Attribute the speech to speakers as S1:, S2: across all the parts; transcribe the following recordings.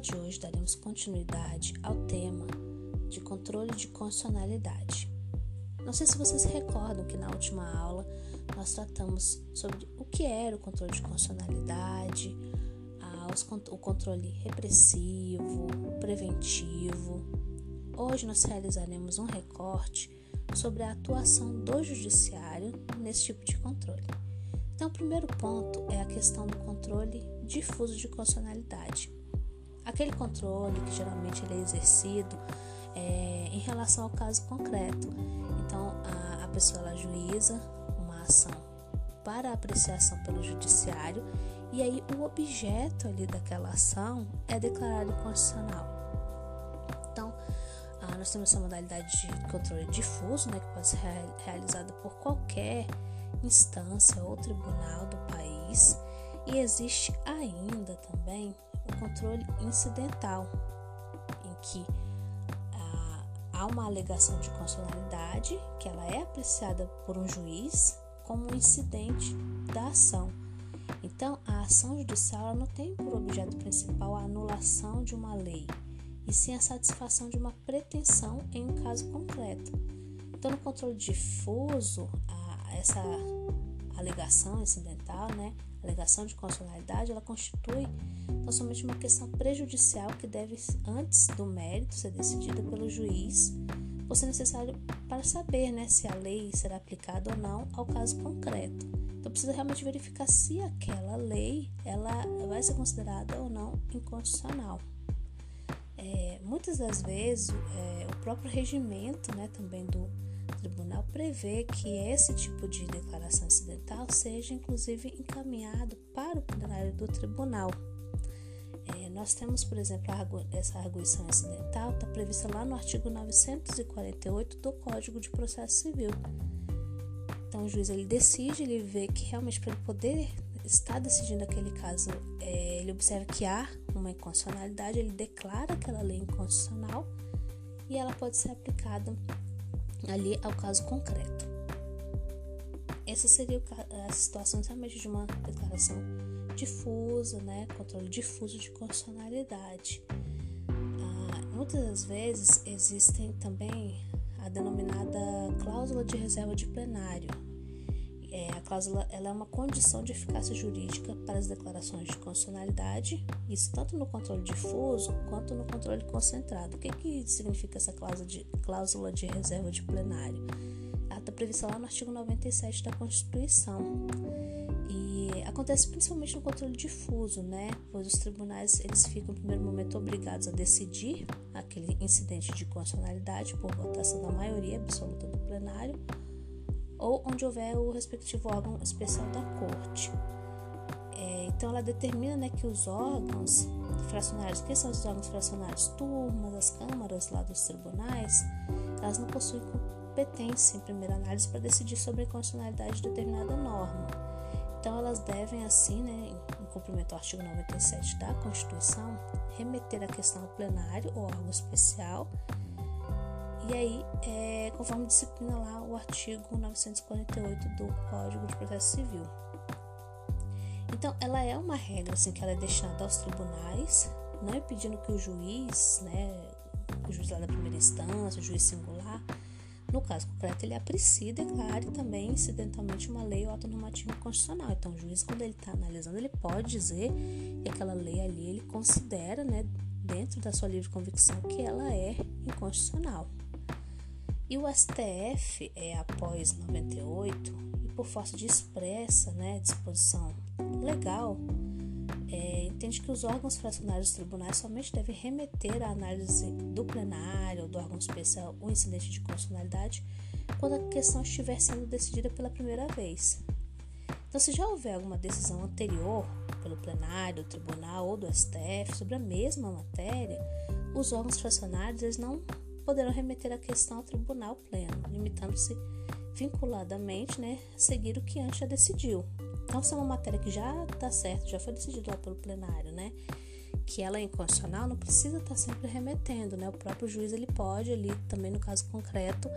S1: de hoje daremos continuidade ao tema de controle de constitucionalidade. Não sei se vocês recordam que na última aula nós tratamos sobre o que era o controle de constitucionalidade, o controle repressivo, preventivo. Hoje nós realizaremos um recorte sobre a atuação do judiciário nesse tipo de controle. Então, o primeiro ponto é a questão do controle difuso de constitucionalidade. Aquele controle que geralmente ele é exercido é, em relação ao caso concreto. Então, a, a pessoa ela juíza uma ação para apreciação pelo judiciário e aí o objeto ali daquela ação é declarado constitucional. Então, nós temos essa modalidade de controle difuso, né, que pode ser realizada por qualquer instância ou tribunal do país, e existe ainda também controle incidental, em que ah, há uma alegação de constitucionalidade que ela é apreciada por um juiz como um incidente da ação. Então, a ação judicial não tem por objeto principal a anulação de uma lei, e sim a satisfação de uma pretensão em um caso concreto. Então, no controle difuso, a, essa alegação incidental, né, alegação de constitucionalidade, ela constitui então, somente uma questão prejudicial que deve, antes do mérito, ser decidida pelo juiz, por ser necessário para saber né, se a lei será aplicada ou não ao caso concreto. Então, precisa realmente verificar se aquela lei ela vai ser considerada ou não inconstitucional. É, muitas das vezes, é, o próprio regimento né, também do tribunal prevê que esse tipo de declaração incidental seja, inclusive, encaminhado para o plenário do tribunal. É, nós temos, por exemplo, essa arguição incidental está prevista lá no artigo 948 do Código de Processo Civil. Então, o juiz ele decide, ele vê que realmente para ele poder está decidindo aquele caso, é, ele observa que há uma inconstitucionalidade, ele declara aquela lei inconstitucional e ela pode ser aplicada ali ao caso concreto. Essa seria a situação realmente de uma declaração difusa, né, controle difuso de constitucionalidade. Ah, muitas das vezes existem também a denominada cláusula de reserva de plenário, é, cláusula ela é uma condição de eficácia jurídica para as declarações de constitucionalidade, isso tanto no controle difuso quanto no controle concentrado. O que, que significa essa cláusula de, cláusula de reserva de plenário? Ela está prevista lá no artigo 97 da Constituição. E acontece principalmente no controle difuso, né? Pois os tribunais eles ficam, no primeiro momento, obrigados a decidir aquele incidente de constitucionalidade por votação da maioria absoluta do plenário ou onde houver o respectivo órgão especial da corte. É, então, ela determina né, que os órgãos fracionários, que são os órgãos fracionários? Turmas, as câmaras lá dos tribunais, elas não possuem competência em primeira análise para decidir sobre a constitucionalidade de determinada norma. Então, elas devem, assim, né, em cumprimento ao artigo 97 da Constituição, remeter a questão ao plenário ou órgão especial e aí, é, conforme disciplina lá o artigo 948 do Código de Processo Civil. Então, ela é uma regra assim, que ela é destinada aos tribunais, não é pedindo que o juiz, né, o juiz lá da primeira instância, o juiz singular, no caso concreto, ele aprecie declare também incidentalmente uma lei ou ato normativo constitucional. Então, o juiz, quando ele está analisando, ele pode dizer que aquela lei ali ele considera, né, dentro da sua livre convicção, que ela é inconstitucional. E o STF, é, após 98, e por força de expressa né, disposição legal, é, entende que os órgãos fracionários dos tribunais somente devem remeter à análise do plenário ou do órgão especial o incidente de constitucionalidade quando a questão estiver sendo decidida pela primeira vez. Então, se já houver alguma decisão anterior pelo plenário, do tribunal ou do STF sobre a mesma matéria, os órgãos fracionários eles não poderão remeter a questão ao tribunal pleno, limitando-se vinculadamente né, a seguir o que antes já decidiu. Então, se é uma matéria que já está certo, já foi decidido lá pelo plenário, né? Que ela é inconstitucional, não precisa estar tá sempre remetendo, né? O próprio juiz ele pode ali, também no caso concreto,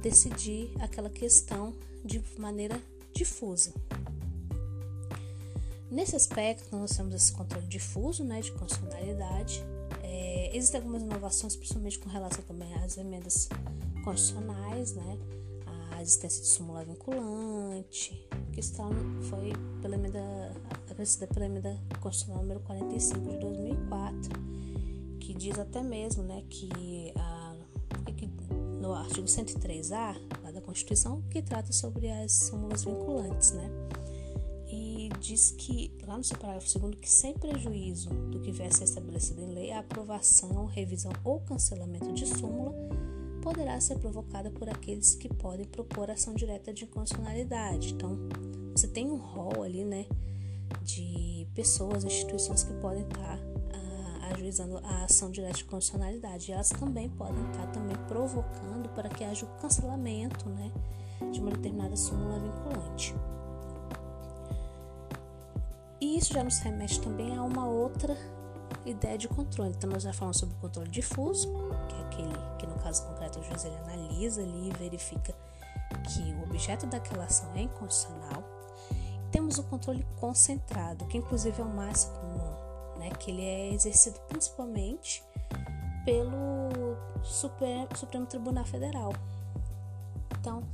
S1: decidir aquela questão de maneira difusa. Nesse aspecto, nós temos esse controle difuso, né, de constitucionalidade, É, existem algumas inovações, principalmente com relação também às emendas constitucionais, né? A existência de súmula vinculante, que está, foi pela emenda, acrescida pela emenda constitucional número 45 de 2004, que diz até mesmo, né, que, a, que no artigo 103A da Constituição, que trata sobre as súmulas vinculantes, né? Diz que, lá no seu parágrafo 2, que sem prejuízo do que vier a ser estabelecido em lei, a aprovação, revisão ou cancelamento de súmula poderá ser provocada por aqueles que podem propor ação direta de inconstitucionalidade. Então, você tem um rol ali, né, de pessoas, instituições que podem estar ah, ajuizando a ação direta de constitucionalidade. E elas também podem estar também provocando para que haja o cancelamento, né, de uma determinada súmula vinculante. E isso já nos remete também a uma outra ideia de controle. Então, nós já falamos sobre o controle difuso, que é aquele que, no caso concreto, o juiz ele analisa ali e verifica que o objeto daquela ação é inconstitucional. Temos o controle concentrado, que inclusive é o mais comum, né? que ele é exercido principalmente pelo Supremo, Tribunal Federal. Então,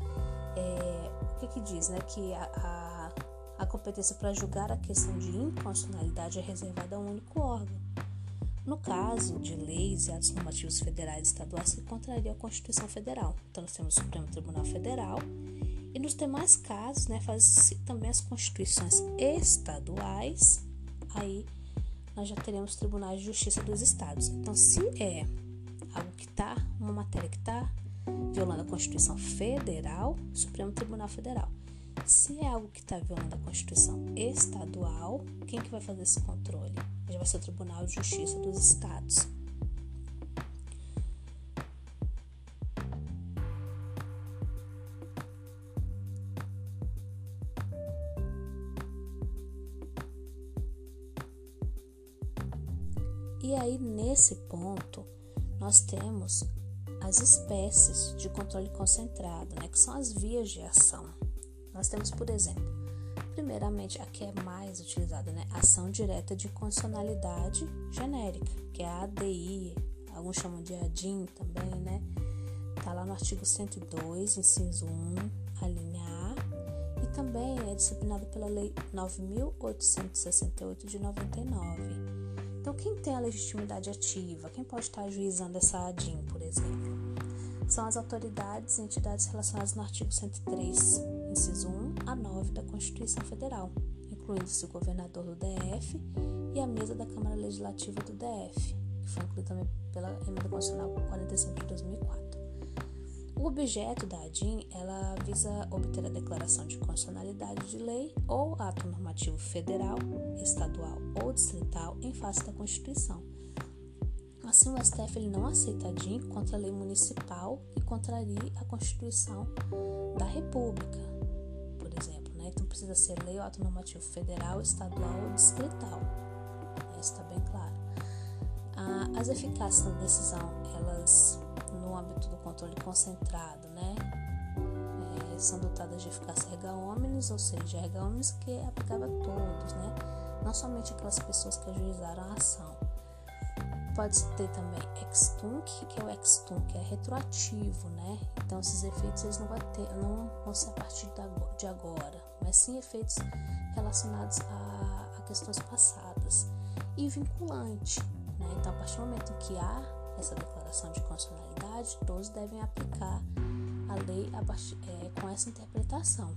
S1: é, o que, que diz? Né? Que a, a a competência para julgar a questão de inconstitucionalidade é reservada a um único órgão. No caso de leis e atos normativos federais e estaduais que contrariam a Constituição Federal. Então, nós temos o Supremo Tribunal Federal e nos demais casos, né, faz também as constituições estaduais, aí nós já teremos tribunais de justiça dos estados. Então, se é algo que está, uma matéria que está violando a Constituição Federal, Supremo Tribunal Federal. Se é algo que está violando a Constituição estadual, quem que vai fazer esse controle? Já vai ser o Tribunal de Justiça dos Estados. E aí, nesse ponto, nós temos as espécies de controle concentrado, né, que são as vias de ação. Nós temos, por exemplo, primeiramente a que é mais utilizada, né? Ação direta de condicionalidade genérica, que é a ADI, alguns chamam de ADIM também, né? Tá lá no artigo 102, inciso 1, a linha A, e também é disciplinado pela Lei 9868 de 99. Então, quem tem a legitimidade ativa? Quem pode estar ajuizando essa ADIM, por exemplo? São as autoridades e entidades relacionadas no artigo 103 inciso 1 a 9 da Constituição Federal, incluindo-se o governador do DF e a mesa da Câmara Legislativa do DF, que foi incluído também pela Emenda Constitucional 45 de 2004. O objeto da ADIM, ela visa obter a declaração de constitucionalidade de lei ou ato normativo federal, estadual ou distrital em face da Constituição. Assim, o STF ele não aceita a DIN contra a lei municipal e contraria a Constituição da República, Então precisa ser lei ou ato normativo federal, estadual ou distrital. Isso está bem claro. Ah, as eficácias da decisão, elas, no âmbito do controle concentrado, né? É, são dotadas de eficácia erga omnes, ou seja, erga omnes que é aplicável a todos, né? Não somente aquelas pessoas que ajuizaram a ação pode ter também ex-tunc, que é o ex-tunc, é retroativo, né? Então esses efeitos eles não vão, ter, não vão ser a partir de agora, mas sim efeitos relacionados a, a questões passadas. E vinculante, né? Então a partir do momento que há essa declaração de constitucionalidade, todos devem aplicar a lei a partir, é, com essa interpretação.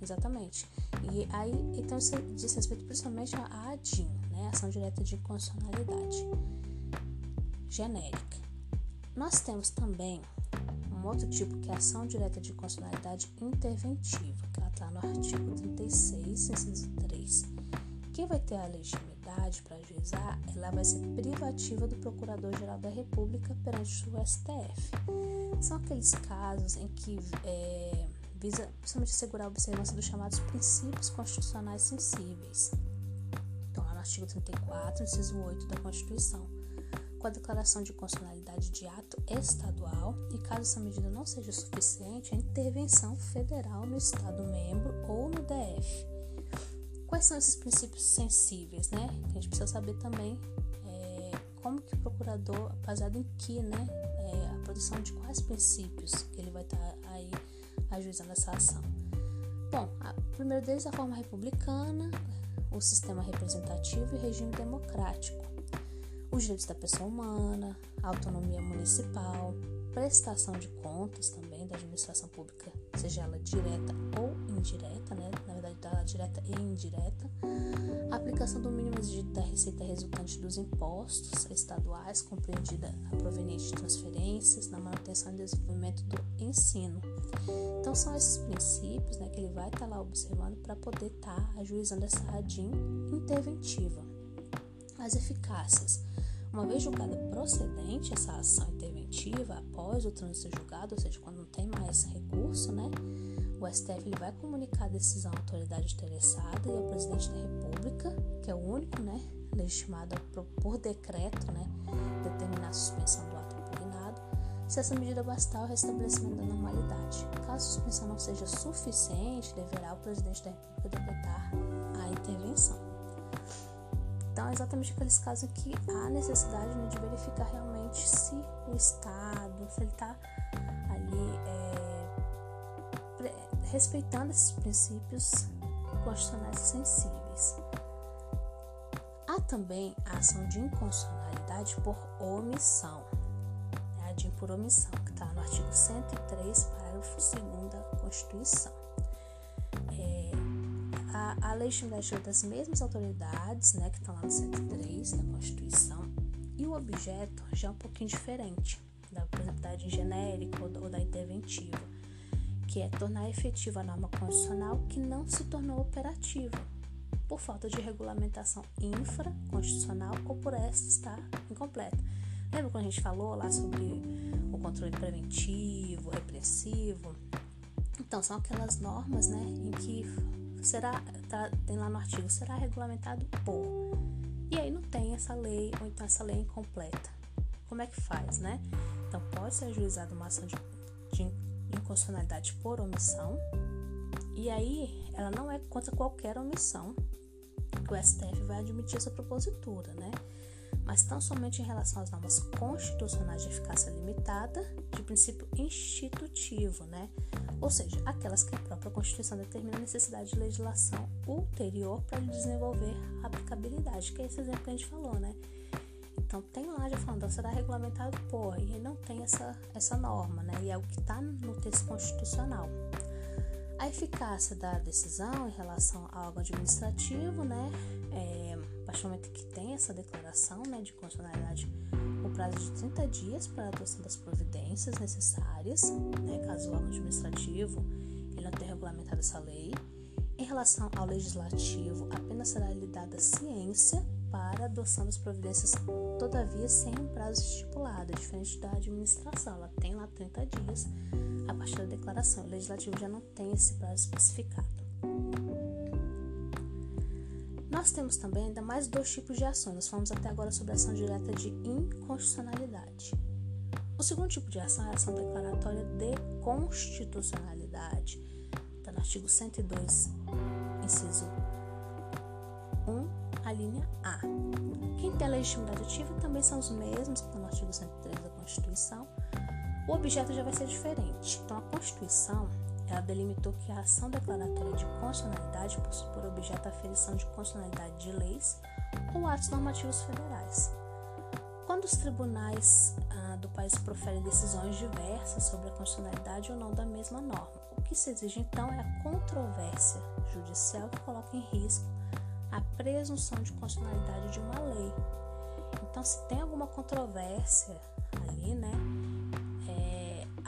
S1: Exatamente. E aí, então isso diz respeito principalmente à ADIM, né? Ação Direta de Constitucionalidade Genérica. Nós temos também um outro tipo que é a ação direta de constitucionalidade interventiva, que ela está no artigo 36, inciso 3. Quem vai ter a legitimidade para ajuizar, ela vai ser privativa do Procurador-Geral da República perante o STF. São aqueles casos em que é, visa principalmente assegurar a observância dos chamados princípios constitucionais sensíveis. Então, lá no artigo 34, inciso 8 da Constituição, com a declaração de constitucionalidade de ato estadual e, caso essa medida não seja suficiente, a intervenção federal no Estado membro ou no DF. quais são esses princípios sensíveis, né? A gente precisa saber também é, como que o procurador, baseado em que, né? É, a produção de quais princípios ele vai estar tá aí ajuizando essa ação. Bom, a, primeiro deles a forma republicana, o sistema representativo e regime democrático, os direitos da pessoa humana, a autonomia municipal, prestação de contas também da administração pública, seja ela direta ou indireta, né? na verdade, da direta e indireta, a aplicação do mínimo exigido da receita resultante dos impostos estaduais, compreendida a proveniente de transferências, na manutenção e desenvolvimento do ensino. Então, são esses princípios né, que ele vai estar tá lá observando para poder estar tá ajuizando essa ADIM interventiva. As eficácias uma vez julgada procedente essa ação interventiva após o trânsito julgado, ou seja, quando não tem mais recurso, né, o STF ele vai comunicar a decisão à autoridade interessada e ao presidente da República, que é o único, né, legitimado por, decreto, né, determinar a suspensão do ato impugnado, se essa medida bastar o restabelecimento da normalidade. Caso a suspensão não seja suficiente, deverá o presidente da República decretar a intervenção. Então, é exatamente aqueles casos que há necessidade né, de verificar realmente se o Estado, se ele está ali é, respeitando esses princípios constitucionais sensíveis. Há também a ação de inconstitucionalidade por omissão, né, a de por omissão, que está no artigo 103, parágrafo 2 da Constituição a, a legislativa das mesmas autoridades, né, que estão lá no 103 da Constituição, e o objeto já é um pouquinho diferente, da, por exemplo, da genérica ou, ou da interventiva, que é tornar efetiva a norma constitucional que não se tornou operativa, por falta de regulamentação infraconstitucional ou por esta estar incompleta. Lembra quando a gente falou lá sobre o controle preventivo, repressivo? Então, são aquelas normas né, em que será, tá, tem lá no artigo, será regulamentado por. E aí não tem essa lei, ou então essa lei incompleta. Como é que faz, né? Então pode ser ajuizada uma ação de, de inconstitucionalidade por omissão, e aí ela não é contra qualquer omissão que o STF vai admitir essa propositura, né? Mas tão somente em relação às normas constitucionais de eficácia limitada, de princípio institutivo, né? ou seja, aquelas que a própria Constituição determina a necessidade de legislação ulterior para desenvolver a aplicabilidade, que é esse exemplo que a gente falou, né? Então tem lá já falando, será regulamentado por, e não tem essa, essa norma, né? E é o que está no texto constitucional. A eficácia da decisão em relação ao órgão administrativo, né? É, a partir do momento que tem essa declaração né, de constitucionalidade prazo de 30 dias para a adoção das providências necessárias, né, caso o órgão administrativo ele não tenha regulamentado essa lei. Em relação ao legislativo, apenas será lhe dada ciência para a adoção das providências, todavia sem um prazo estipulado, diferente da administração. Ela tem lá 30 dias a partir da declaração. O legislativo já não tem esse prazo especificado. Nós temos também ainda mais dois tipos de ações. Nós falamos até agora sobre a ação direta de inconstitucionalidade. O segundo tipo de ação é a ação declaratória de constitucionalidade. Está no artigo 102, inciso 1, a linha A. Quem tem a legitimidade ativa também são os mesmos que estão no artigo 103 da Constituição. O objeto já vai ser diferente. Então, a Constituição ela delimitou que a ação declaratória de constitucionalidade possui por objeto a aferição de constitucionalidade de leis ou atos normativos federais. Quando os tribunais ah, do país proferem decisões diversas sobre a constitucionalidade ou não da mesma norma, o que se exige então é a controvérsia judicial que coloca em risco a presunção de constitucionalidade de uma lei. Então, se tem alguma controvérsia ali, né,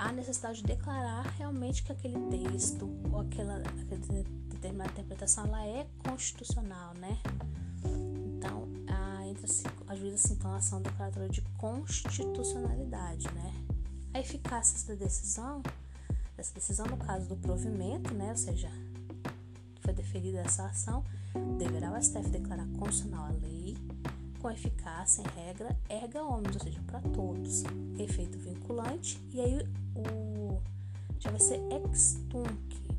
S1: há necessidade de declarar realmente que aquele texto ou aquela, aquela determinada interpretação ela é constitucional, né? Então, entra-se, ajuda-se então a ação declaratória de constitucionalidade, né? A eficácia da decisão, dessa decisão no caso do provimento, né? Ou seja, foi deferida essa ação, deverá o STF declarar constitucional a lei com eficácia em regra erga omnes, ou seja, para todos, efeito vinculante, e aí o já vai ser ex tunc,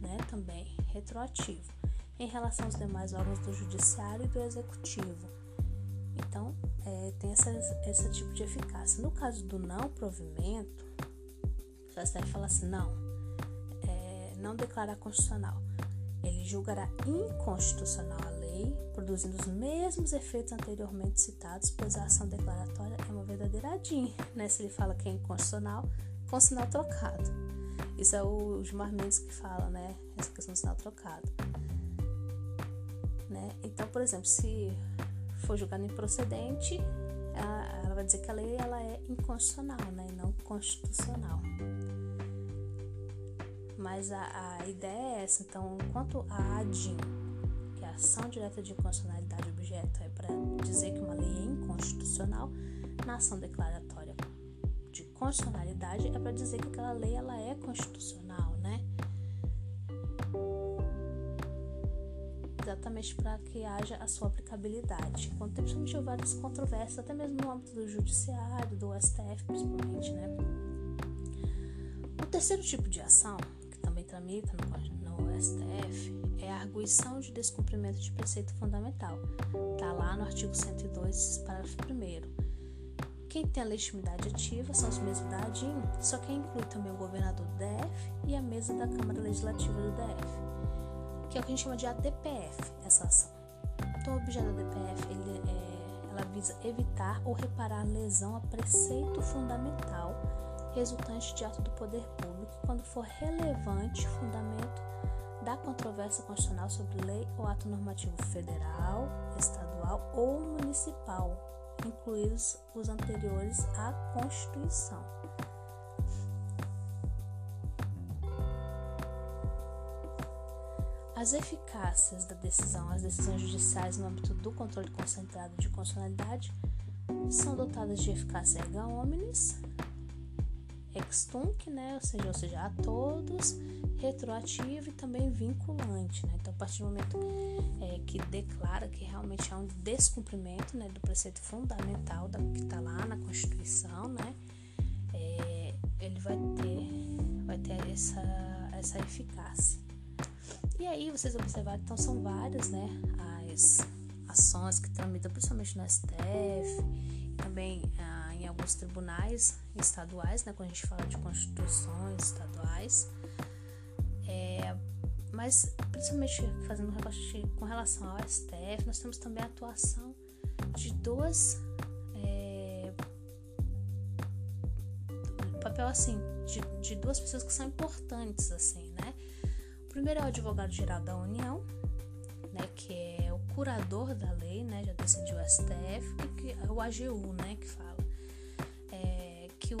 S1: né, também retroativo. em relação aos demais órgãos do Judiciário e do Executivo. Então, é, tem essa, esse tipo de eficácia. No caso do não provimento, o STF fala assim: não, é, não declarar constitucional. Ele julgará inconstitucional a produzindo os mesmos efeitos anteriormente citados, pois a ação declaratória é uma verdadeira ADIM, né? Se ele fala que é inconstitucional, com sinal trocado. Isso é o Gilmar Mendes que fala, né? Essa questão do sinal trocado. Né? Então, por exemplo, se for julgado improcedente, ela vai dizer que a lei ela é inconstitucional, né? E não constitucional. Mas a, a ideia é essa. Então, enquanto a ADIM, que ação direta de inconstitucionalidade objeto, é para dizer que uma lei é inconstitucional, na ação declaratória de constitucionalidade é para dizer que aquela lei ela é constitucional, né? Exatamente para que haja a sua aplicabilidade. Quando temos várias controvérsias, até mesmo no âmbito do judiciário, do STF principalmente, né? O terceiro tipo de ação tramita no, no STF é a arguição de descumprimento de preceito fundamental. Está lá no artigo 102, parágrafo 1. Quem tem a legitimidade ativa são os mesmos da ADIM, só que inclui também o governador do DF e a mesa da Câmara Legislativa do DF, que é o que a gente chama de ADPF, essa ação. Então, o objeto da ADPF ele é, ela visa evitar ou reparar lesão a preceito fundamental resultante de ato do poder público quando for relevante fundamento da controvérsia constitucional sobre lei ou ato normativo federal, estadual ou municipal, incluídos os anteriores à Constituição. As eficácias da decisão, as decisões judiciais no âmbito do controle concentrado de constitucionalidade são dotadas de eficácia erga omnes, extunc, né? Ou seja, ou seja, a todos, retroativo e também vinculante, né? Então, a partir do momento é, que declara que realmente há um descumprimento, né, do preceito fundamental da, que está lá na Constituição, né? É, ele vai ter, vai ter essa, essa eficácia. E aí, vocês observaram, então são várias, né, as ações que tramitam principalmente no STF, também ah, em alguns tribunais estaduais, né, quando a gente fala de constituições estaduais. É, mas, principalmente fazendo com relação ao STF, nós temos também a atuação de duas. É, papel assim, de, de duas pessoas que são importantes, assim, né? O primeiro é o advogado-geral da União, né, que é o curador da lei, né, já decidiu o STF, e que é o AGU, né, que fala que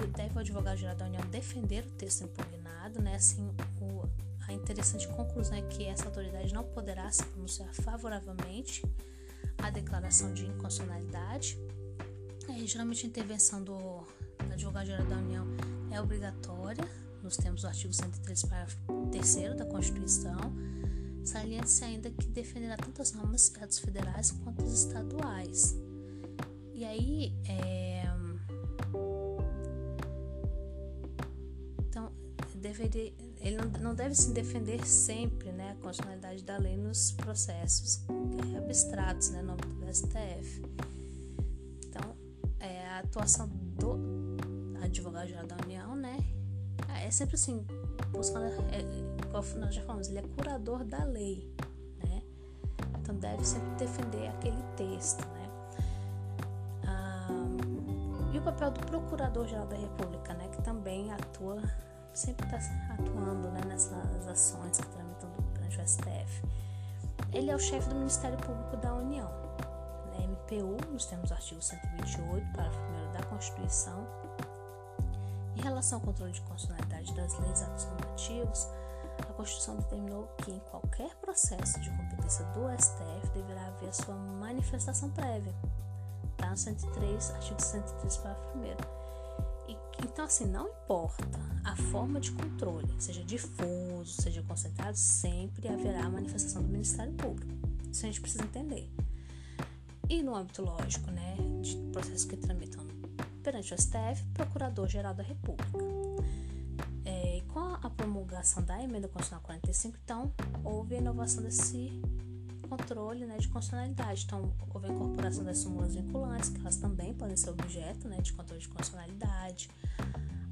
S1: deve o advogado-geral da União defender o texto impugnado, né? Assim, o, a interessante conclusão é que essa autoridade não poderá se pronunciar favoravelmente à declaração de inconstitucionalidade. É, geralmente a intervenção do advogado-geral da União é obrigatória, nos termos do artigo 103, parágrafo 3 da Constituição. Saliente-se ainda que defenderá tanto as normas federais quanto as estaduais. E aí, é, deveria, ele não deve se defender sempre né, a constitucionalidade da lei nos processos abstratos, né, no âmbito do STF. Então, é, a atuação do advogado-geral da União, né, é sempre assim, buscando, é, nós já falamos, ele é curador da lei, né, então deve sempre defender aquele texto, né. Ah, e o papel do Procurador-Geral da República, né, que também atua sempre está atuando né, nessas ações que tramitam perante o STF. Ele é o chefe do Ministério Público da União, né, MPU, nos termos do artigo 128, parágrafo 1 da Constituição. Em relação ao controle de constitucionalidade das leis e atos normativos, a Constituição determinou que em qualquer processo de competência do STF deverá haver sua manifestação prévia. Está no 103, artigo 103, parágrafo 1 então, assim, não importa a forma de controle, seja difuso, seja concentrado, sempre haverá manifestação do Ministério Público. Isso a gente precisa entender. E no âmbito lógico, né, de processos que tramitam perante o STF, Procurador-Geral da República. É, com a promulgação da emenda constitucional 45, então, houve a inovação desse controle né, de constitucionalidade. Então, houve a incorporação das súmulas vinculantes, que elas também podem ser objeto né, de controle de constitucionalidade,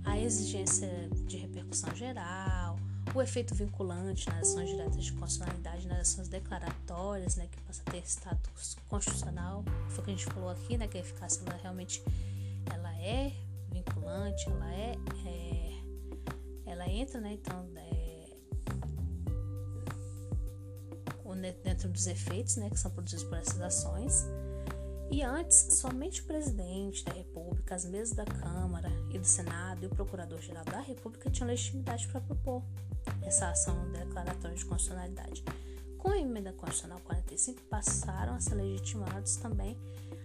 S1: a exigência de repercussão geral, o efeito vinculante nas ações diretas de constitucionalidade, nas ações declaratórias, né, que passa a ter status constitucional, foi o que a gente falou aqui, né, que a eficácia ela realmente ela é vinculante, ela é, é ela entra, né, então é, dentro dos efeitos, né, que são produzidos por essas ações. E antes, somente o presidente da República, as mesas da Câmara e do Senado e o Procurador-Geral da República tinham legitimidade para propor essa ação declaratória de constitucionalidade. Com a emenda constitucional 45, passaram a ser legitimados também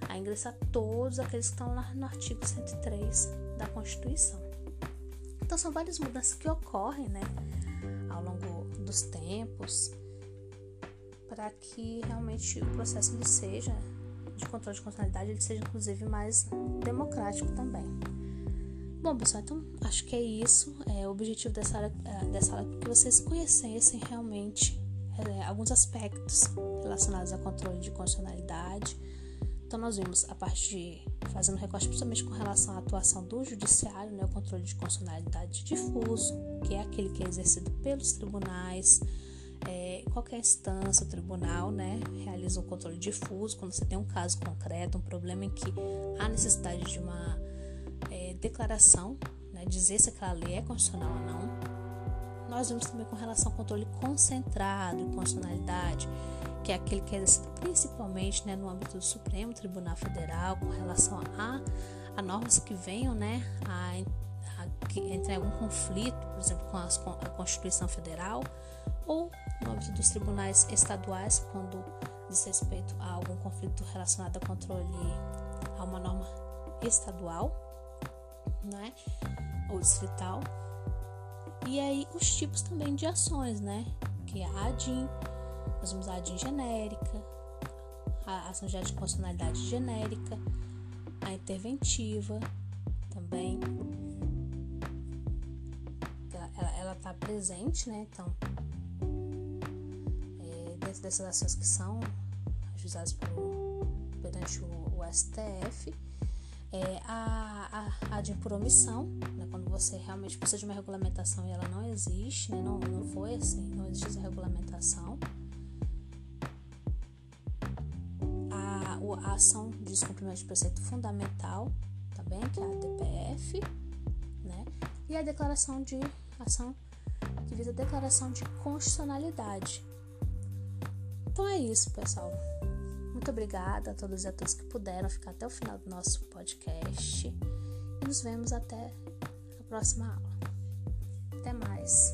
S1: a ingressar todos aqueles que estão lá no artigo 103 da Constituição. Então, são várias mudanças que ocorrem né, ao longo dos tempos para que realmente o processo ele seja de controle de constitucionalidade ele seja inclusive mais democrático também. Bom, pessoal, então acho que é isso. É, o objetivo dessa aula, é, dessa aula é que vocês conhecessem realmente é, alguns aspectos relacionados ao controle de constitucionalidade. Então, nós vimos a parte de fazendo recorte principalmente com relação à atuação do judiciário, né, o controle de constitucionalidade difuso, que é aquele que é exercido pelos tribunais, é, qualquer instância, tribunal, né, realiza um controle difuso quando você tem um caso concreto, um problema em que há necessidade de uma é, declaração, né, dizer se aquela lei é constitucional ou não. Nós vimos também com relação ao controle concentrado e constitucionalidade, que é aquele que é exercido principalmente né, no âmbito do Supremo Tribunal Federal, com relação a, a normas que venham né, a, a, que entre algum conflito, por exemplo, com, as, com a Constituição Federal ou no âmbito dos tribunais estaduais, quando diz respeito a algum conflito relacionado ao controle a uma norma estadual, né, ou distrital. E aí os tipos também de ações, né, que é a ADIM, nós vamos a ADIM genérica, a ação de constitucionalidade genérica, a interventiva também. Presente, né? Então, dessas ações que são ajuizadas por, perante o, o STF, é a, a, a de por omissão, né, quando você realmente precisa de uma regulamentação e ela não existe, né, não, não foi assim, não existe essa regulamentação. A, a ação de descumprimento de preceito fundamental, também, que é a DPF, né, e a declaração de ação que declaração de constitucionalidade, então é isso, pessoal. Muito obrigada a todos e a todas que puderam ficar até o final do nosso podcast. E nos vemos até a próxima aula. Até mais.